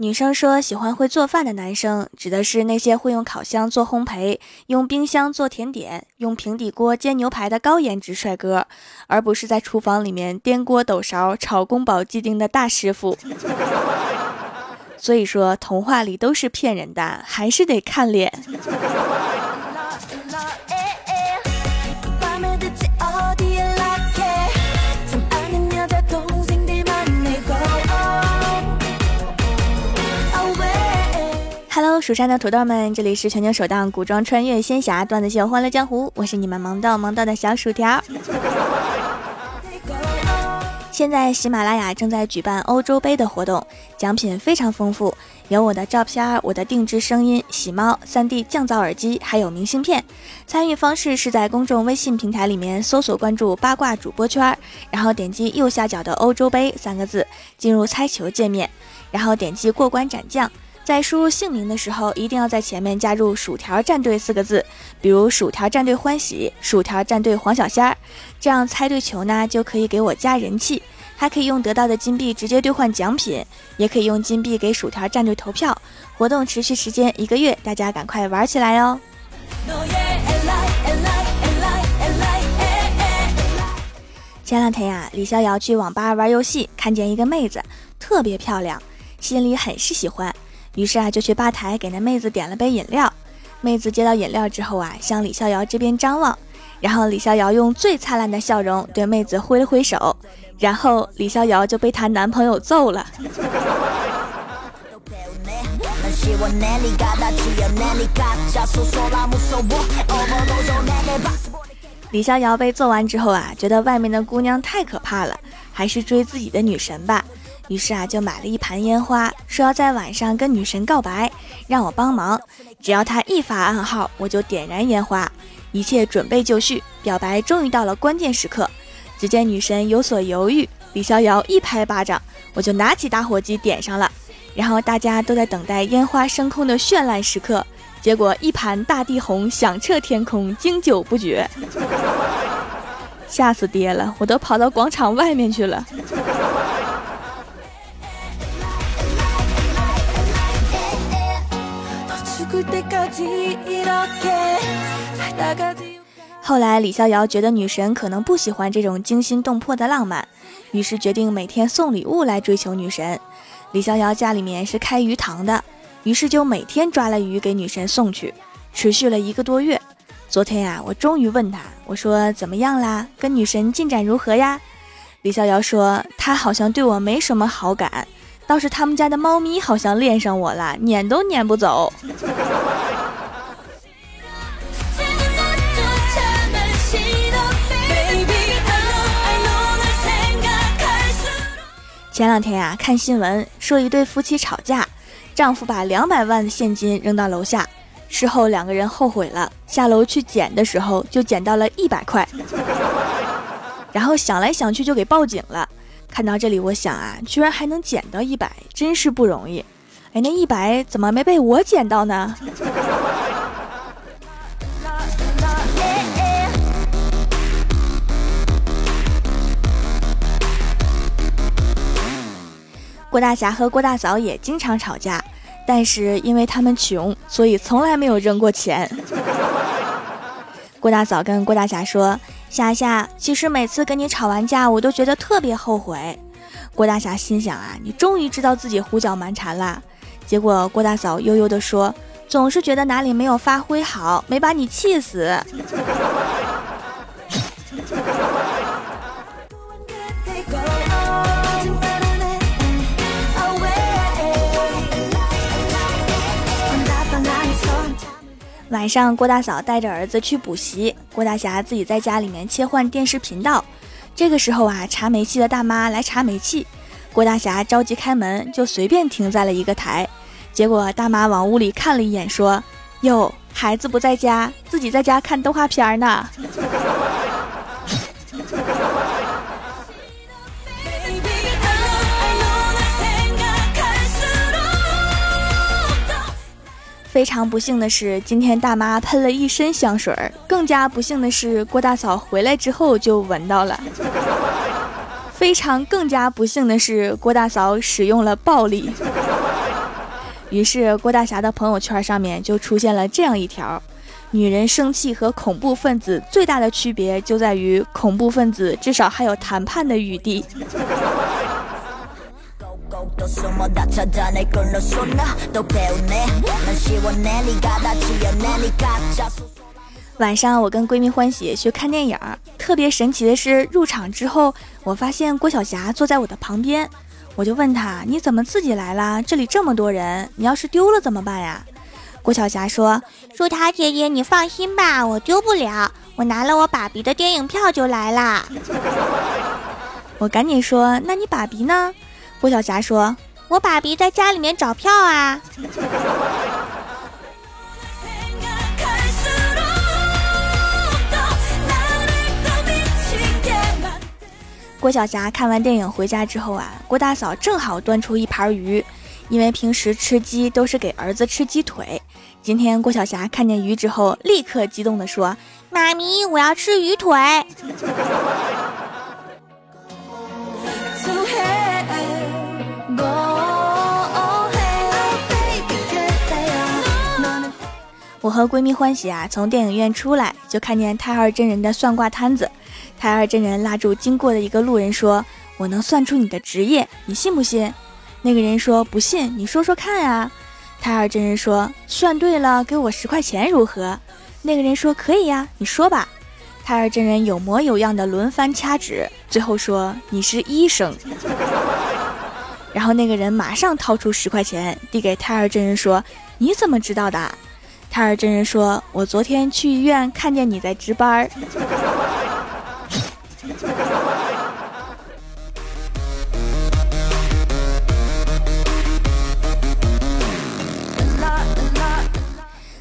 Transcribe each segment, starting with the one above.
女生说喜欢会做饭的男生，指的是那些会用烤箱做烘焙、用冰箱做甜点、用平底锅煎牛排的高颜值帅哥，而不是在厨房里面颠锅抖勺炒宫保鸡丁的大师傅。所以说，童话里都是骗人的，还是得看脸。蜀山的土豆们，这里是全球首档古装穿越仙侠段子秀《欢乐江湖》，我是你们萌到萌到的小薯条。现在喜马拉雅正在举办欧洲杯的活动，奖品非常丰富，有我的照片、我的定制声音、喜猫、3D 降噪耳机，还有明信片。参与方式是在公众微信平台里面搜索关注“八卦主播圈”，然后点击右下角的“欧洲杯”三个字，进入猜球界面，然后点击过关斩将。在输入姓名的时候，一定要在前面加入“薯条战队”四个字，比如“薯条战队欢喜”“薯条战队黄小仙儿”，这样猜对球呢，就可以给我加人气，还可以用得到的金币直接兑换奖品，也可以用金币给薯条战队投票。活动持续时间一个月，大家赶快玩起来哦！前两天呀，李逍遥去网吧玩游戏，看见一个妹子特别漂亮，心里很是喜欢。于是啊，就去吧台给那妹子点了杯饮料。妹子接到饮料之后啊，向李逍遥这边张望，然后李逍遥用最灿烂的笑容对妹子挥了挥手，然后李逍遥就被她男朋友揍了。李逍遥被揍完之后啊，觉得外面的姑娘太可怕了，还是追自己的女神吧。于是啊，就买了一盘烟花，说要在晚上跟女神告白，让我帮忙。只要他一发暗号，我就点燃烟花。一切准备就绪，表白终于到了关键时刻。只见女神有所犹豫，李逍遥一拍巴掌，我就拿起打火机点上了。然后大家都在等待烟花升空的绚烂时刻，结果一盘大地红响彻天空，经久不绝。吓死爹了，我都跑到广场外面去了。后来，李逍遥觉得女神可能不喜欢这种惊心动魄的浪漫，于是决定每天送礼物来追求女神。李逍遥家里面是开鱼塘的，于是就每天抓了鱼给女神送去，持续了一个多月。昨天呀，我终于问他，我说怎么样啦？跟女神进展如何呀？李逍遥说，他好像对我没什么好感。倒是他们家的猫咪好像恋上我了，撵都撵不走。前两天呀，看新闻说一对夫妻吵架，丈夫把两百万的现金扔到楼下，事后两个人后悔了，下楼去捡的时候就捡到了一百块，然后想来想去就给报警了。看到这里，我想啊，居然还能捡到一百，真是不容易。哎，那一百怎么没被我捡到呢？郭大侠和郭大嫂也经常吵架，但是因为他们穷，所以从来没有扔过钱。郭大嫂跟郭大侠说。霞霞，其实每次跟你吵完架，我都觉得特别后悔。郭大侠心想啊，你终于知道自己胡搅蛮缠啦。结果郭大嫂悠悠地说，总是觉得哪里没有发挥好，没把你气死。晚上，郭大嫂带着儿子去补习，郭大侠自己在家里面切换电视频道。这个时候啊，查煤气的大妈来查煤气，郭大侠着急开门，就随便停在了一个台。结果大妈往屋里看了一眼，说：“哟，孩子不在家，自己在家看动画片呢。”非常不幸的是，今天大妈喷了一身香水儿。更加不幸的是，郭大嫂回来之后就闻到了。非常更加不幸的是，郭大嫂使用了暴力。于是郭大侠的朋友圈上面就出现了这样一条：女人生气和恐怖分子最大的区别就在于，恐怖分子至少还有谈判的余地。晚上我跟闺蜜欢喜去看电影，特别神奇的是，入场之后我发现郭晓霞坐在我的旁边，我就问她：“你怎么自己来啦？这里这么多人，你要是丢了怎么办呀？”郭晓霞说：“树塔姐姐，你放心吧，我丢不了，我拿了我爸比的电影票就来啦。”我赶紧说：“那你爸比呢？”郭晓霞说：“我爸比在家里面找票啊。”郭晓霞看完电影回家之后啊，郭大嫂正好端出一盘鱼，因为平时吃鸡都是给儿子吃鸡腿，今天郭晓霞看见鱼之后，立刻激动地说：“妈咪，我要吃鱼腿。” 我和闺蜜欢喜啊，从电影院出来就看见太二真人的算卦摊子。太二真人拉住经过的一个路人说：“我能算出你的职业，你信不信？”那个人说：“不信，你说说看啊。”太二真人说：“算对了，给我十块钱如何？”那个人说：“可以呀，你说吧。”太二真人有模有样的轮番掐指，最后说：“你是医生。” 然后那个人马上掏出十块钱递给太二真人说：“你怎么知道的？”太二真人说：“我昨天去医院看见你在值班。”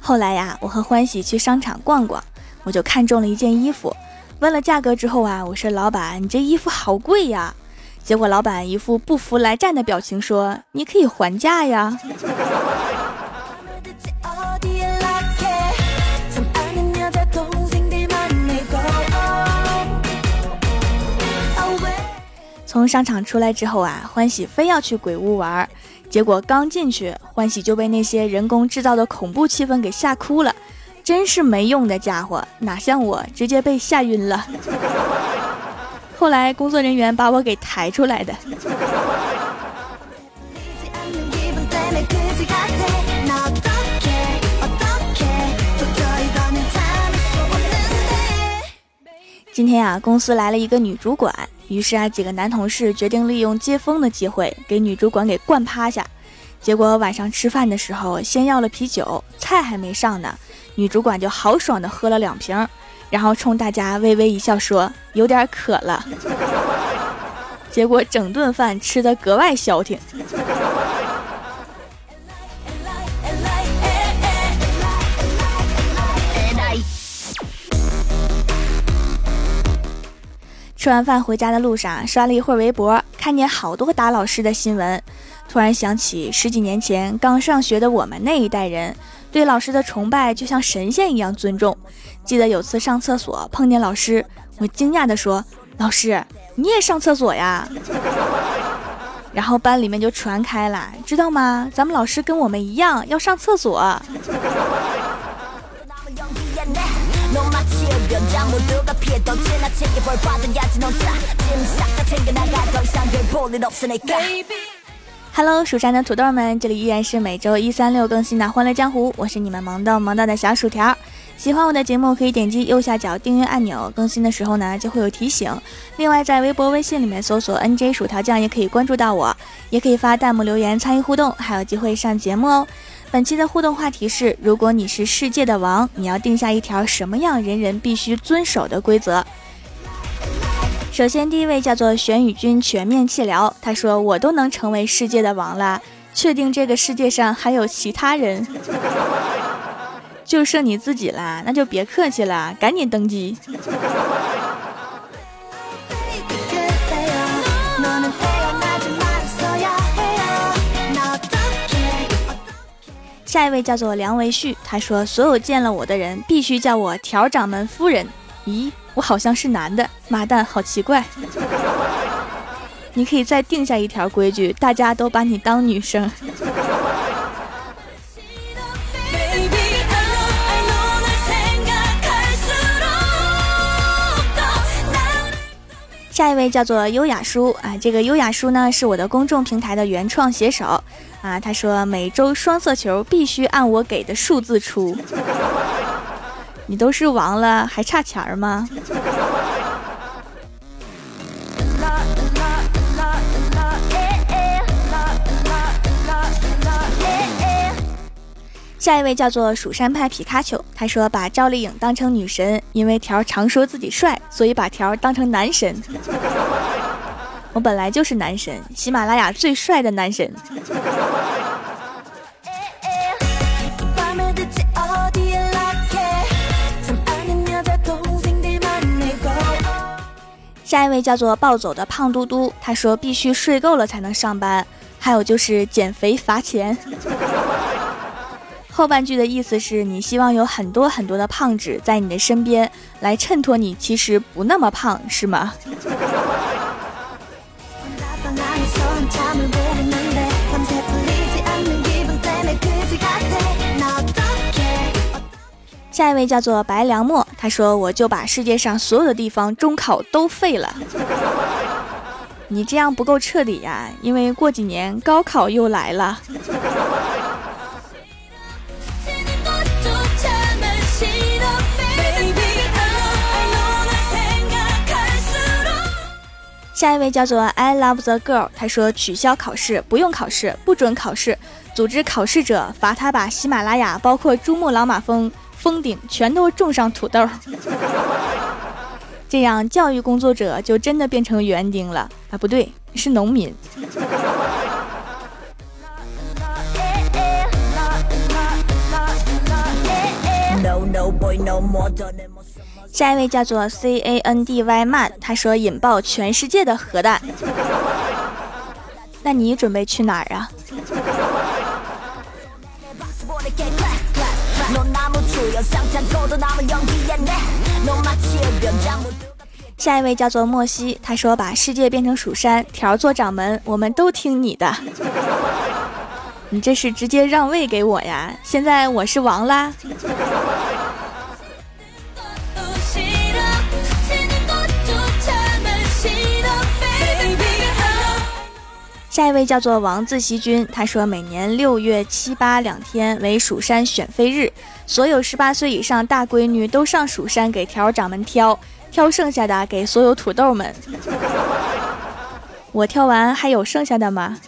后来呀，我和欢喜去商场逛逛，我就看中了一件衣服，问了价格之后啊，我说：“老板，你这衣服好贵呀。”结果老板一副不服来战的表情，说：“你可以还价呀。”从商场出来之后啊，欢喜非要去鬼屋玩，结果刚进去，欢喜就被那些人工制造的恐怖气氛给吓哭了，真是没用的家伙，哪像我直接被吓晕了。后来工作人员把我给抬出来的。今天啊，公司来了一个女主管。于是啊，几个男同事决定利用接风的机会给女主管给灌趴下。结果晚上吃饭的时候，先要了啤酒，菜还没上呢，女主管就豪爽的喝了两瓶，然后冲大家微微一笑说：“有点渴了。”结果整顿饭吃的格外消停。吃完饭回家的路上，刷了一会儿微博，看见好多打老师的新闻，突然想起十几年前刚上学的我们那一代人，对老师的崇拜就像神仙一样尊重。记得有次上厕所碰见老师，我惊讶地说：“老师，你也上厕所呀？” 然后班里面就传开了，知道吗？咱们老师跟我们一样要上厕所。Hello，蜀山的土豆们，这里依然是每周一、三、六更新的《欢乐江湖》，我是你们萌豆萌到的小薯条。喜欢我的节目，可以点击右下角订阅按钮，更新的时候呢就会有提醒。另外，在微博、微信里面搜索 “nj 薯条酱”也可以关注到我，也可以发弹幕留言参与互动，还有机会上节目哦。本期的互动话题是：如果你是世界的王，你要定下一条什么样人人必须遵守的规则？首先，第一位叫做玄宇君全面气疗，他说：“我都能成为世界的王了，确定这个世界上还有其他人？就剩你自己啦，那就别客气了，赶紧登机。”下一位叫做梁维旭，他说：“所有见了我的人必须叫我条掌门夫人。”咦，我好像是男的，妈蛋，好奇怪。你可以再定下一条规矩，大家都把你当女生。下一位叫做优雅叔啊，这个优雅叔呢是我的公众平台的原创写手啊。他说每周双色球必须按我给的数字出，你都是王了还差钱儿吗？下一位叫做蜀山派皮卡丘，他说把赵丽颖当成女神，因为条常说自己帅，所以把条当成男神。我本来就是男神，喜马拉雅最帅的男神。下一位叫做暴走的胖嘟嘟，他说必须睡够了才能上班，还有就是减肥罚钱。后半句的意思是你希望有很多很多的胖纸在你的身边来衬托你其实不那么胖，是吗？下一位叫做白良墨，他说我就把世界上所有的地方中考都废了。你这样不够彻底呀，因为过几年高考又来了。下一位叫做 I love the girl，他说取消考试，不用考试，不准考试，组织考试者罚他把喜马拉雅包括珠穆朗玛峰峰顶全都种上土豆，这样教育工作者就真的变成园丁了啊？不对，是农民。下一位叫做 C A N D Y Man，他说引爆全世界的核弹。那你准备去哪儿啊？下一位叫做莫西，他说把世界变成蜀山，条做掌门，我们都听你的。你这是直接让位给我呀？现在我是王啦。下一位叫做王自习君，他说每年六月七八两天为蜀山选妃日，所有十八岁以上大闺女都上蜀山给条儿掌门挑，挑剩下的给所有土豆们。我挑完还有剩下的吗？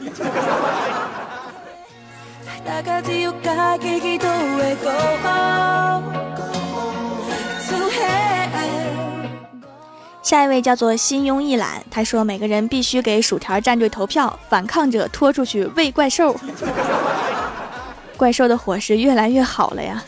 下一位叫做心慵一览，他说每个人必须给薯条战队投票，反抗者拖出去喂怪兽。怪兽的伙食越来越好了呀。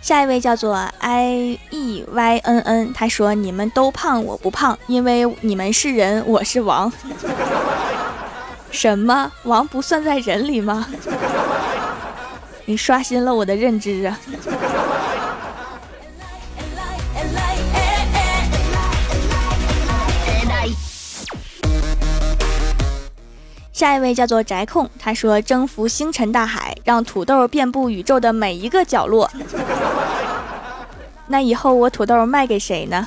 下一位叫做 i e y n n，他说你们都胖我不胖，因为你们是人，我是王。什么王不算在人里吗？你刷新了我的认知啊！下一位叫做宅控，他说征服星辰大海，让土豆遍布宇宙的每一个角落。那以后我土豆卖给谁呢？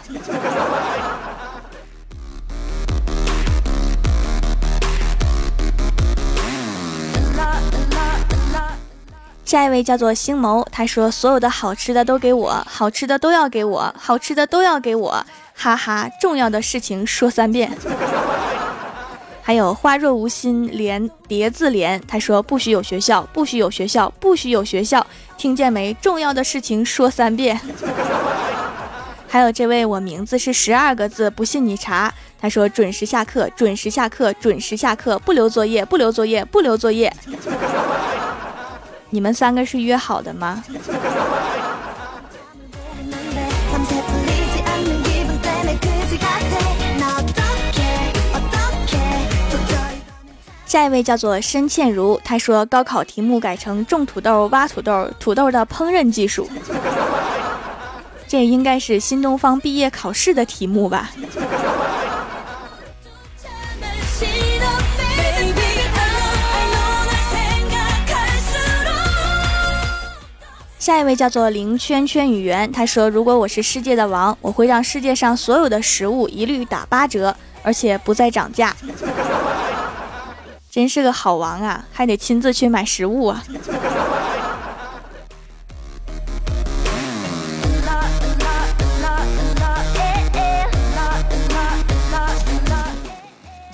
下一位叫做星谋，他说所有的好吃的都给我，好吃的都要给我，好吃的都要给我，哈哈！重要的事情说三遍。还有花若无心连叠字连，他说不许有学校，不许有学校，不许有学校，听见没？重要的事情说三遍。还有这位，我名字是十二个字，不信你查。他说准时下课，准时下课，准时下课，不留作业，不留作业，不留作业。你们三个是约好的吗？下一位叫做申倩如，她说高考题目改成种土豆、挖土豆、土豆的烹饪技术，这应该是新东方毕业考试的题目吧。下一位叫做零圈圈语言，他说：“如果我是世界的王，我会让世界上所有的食物一律打八折，而且不再涨价。”真是个好王啊，还得亲自去买食物啊。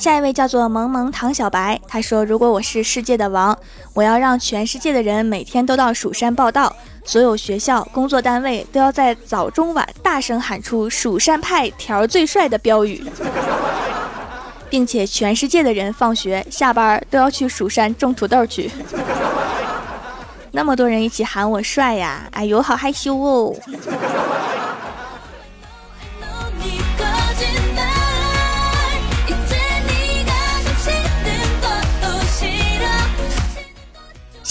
下一位叫做萌萌唐小白，他说：“如果我是世界的王，我要让全世界的人每天都到蜀山报道，所有学校、工作单位都要在早中晚大声喊出‘蜀山派条最帅’的标语，并且全世界的人放学下班都要去蜀山种土豆去。那么多人一起喊我帅呀，哎呦，好害羞哦。”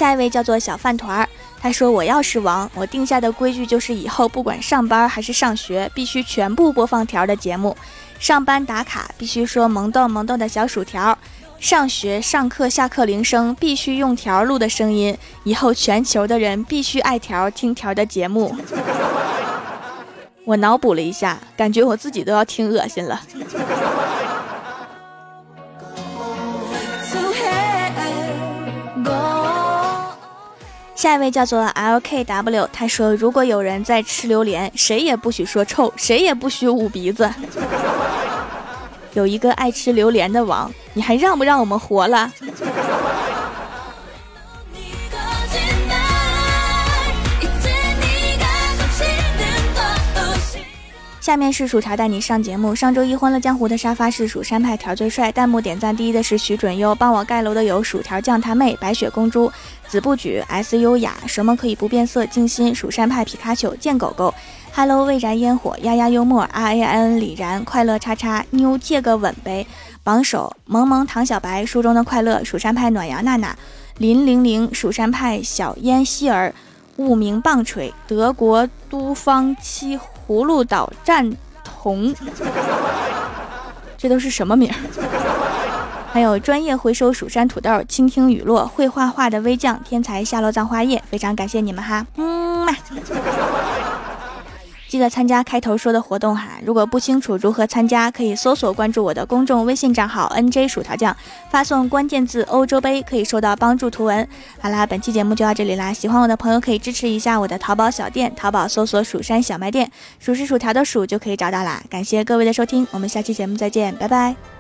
下一位叫做小饭团儿，他说：“我要是王，我定下的规矩就是以后不管上班还是上学，必须全部播放条的节目。上班打卡必须说萌豆萌豆的小薯条，上学上课下课铃声必须用条录的声音。以后全球的人必须爱条听条的节目。”我脑补了一下，感觉我自己都要听恶心了。下一位叫做 LKW，他说：“如果有人在吃榴莲，谁也不许说臭，谁也不许捂鼻子。有一个爱吃榴莲的王，你还让不让我们活了？”下面是薯条带你上节目。上周一欢乐江湖的沙发是蜀山派条最帅，弹幕点赞第一的是徐准优，帮我盖楼的有薯条酱他妹、白雪公主、子不举、S 优雅，什么可以不变色？静心、蜀山派皮卡丘、贱狗狗、Hello 未燃烟火、丫丫幽默、R A N 李然、快乐叉叉妞借个吻呗，榜首萌萌唐小白、书中的快乐、蜀山派暖阳娜娜、林玲玲、蜀山派小烟希儿、雾名棒槌、德国都方七。葫芦岛战童，这都是什么名儿？还有专业回收蜀山土豆、倾听雨落、会画画的微将、天才下落葬花叶，非常感谢你们哈，嗯嘛。记得参加开头说的活动哈，如果不清楚如何参加，可以搜索关注我的公众微信账号 N J 薯条酱，发送关键字欧洲杯可以收到帮助图文。好啦，本期节目就到这里啦，喜欢我的朋友可以支持一下我的淘宝小店，淘宝搜索蜀山小卖店，数是薯条的数就可以找到啦。感谢各位的收听，我们下期节目再见，拜拜。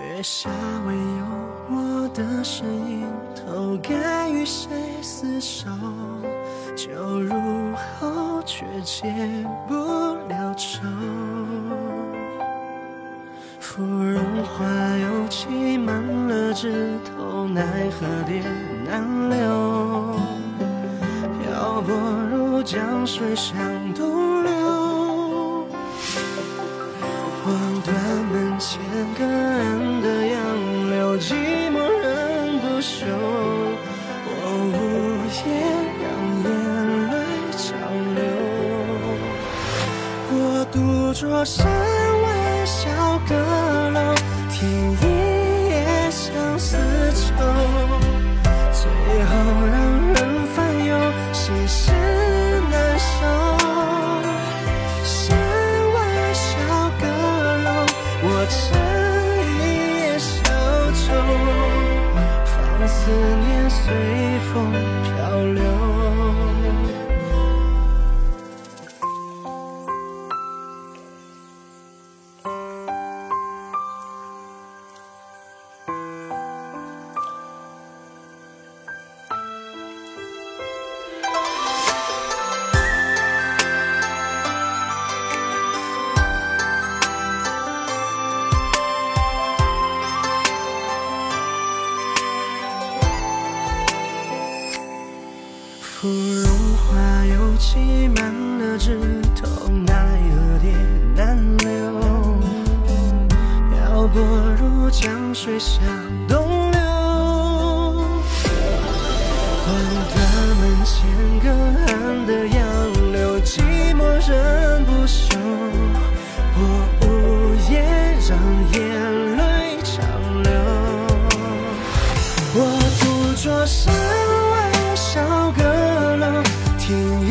月下唯有我的身影，投该与谁厮守？酒入喉，却解不了愁。芙蓉花又挤满了枝头，奈何蝶难留。漂泊如江水向东独坐山外小阁楼，听我独坐山外小阁楼，听